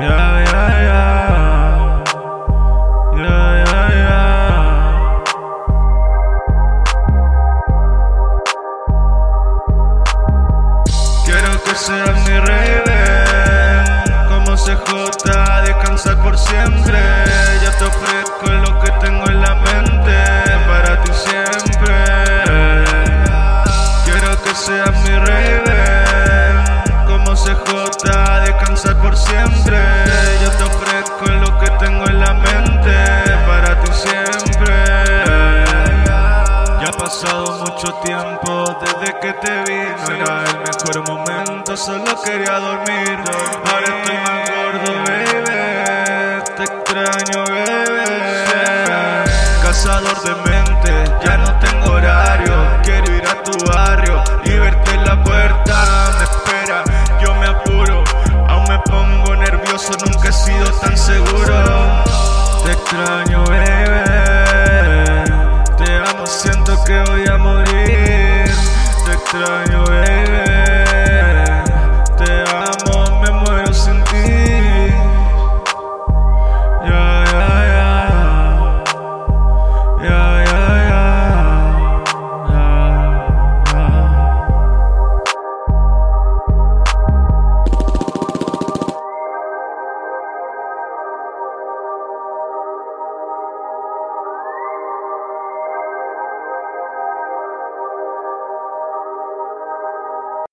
Yeah, yeah, yeah. Yeah, yeah, yeah. Quiero que seas mi rey. por siempre. Yo te ofrezco lo que tengo en la mente para ti siempre. Ya ha pasado mucho tiempo desde que te vi. No era el mejor momento, solo quería dormir. Ahora estoy más gordo, bebé. Te extraño, bebé. Cazador de mente, ya no tengo horario. Quiero ir a tu bar so them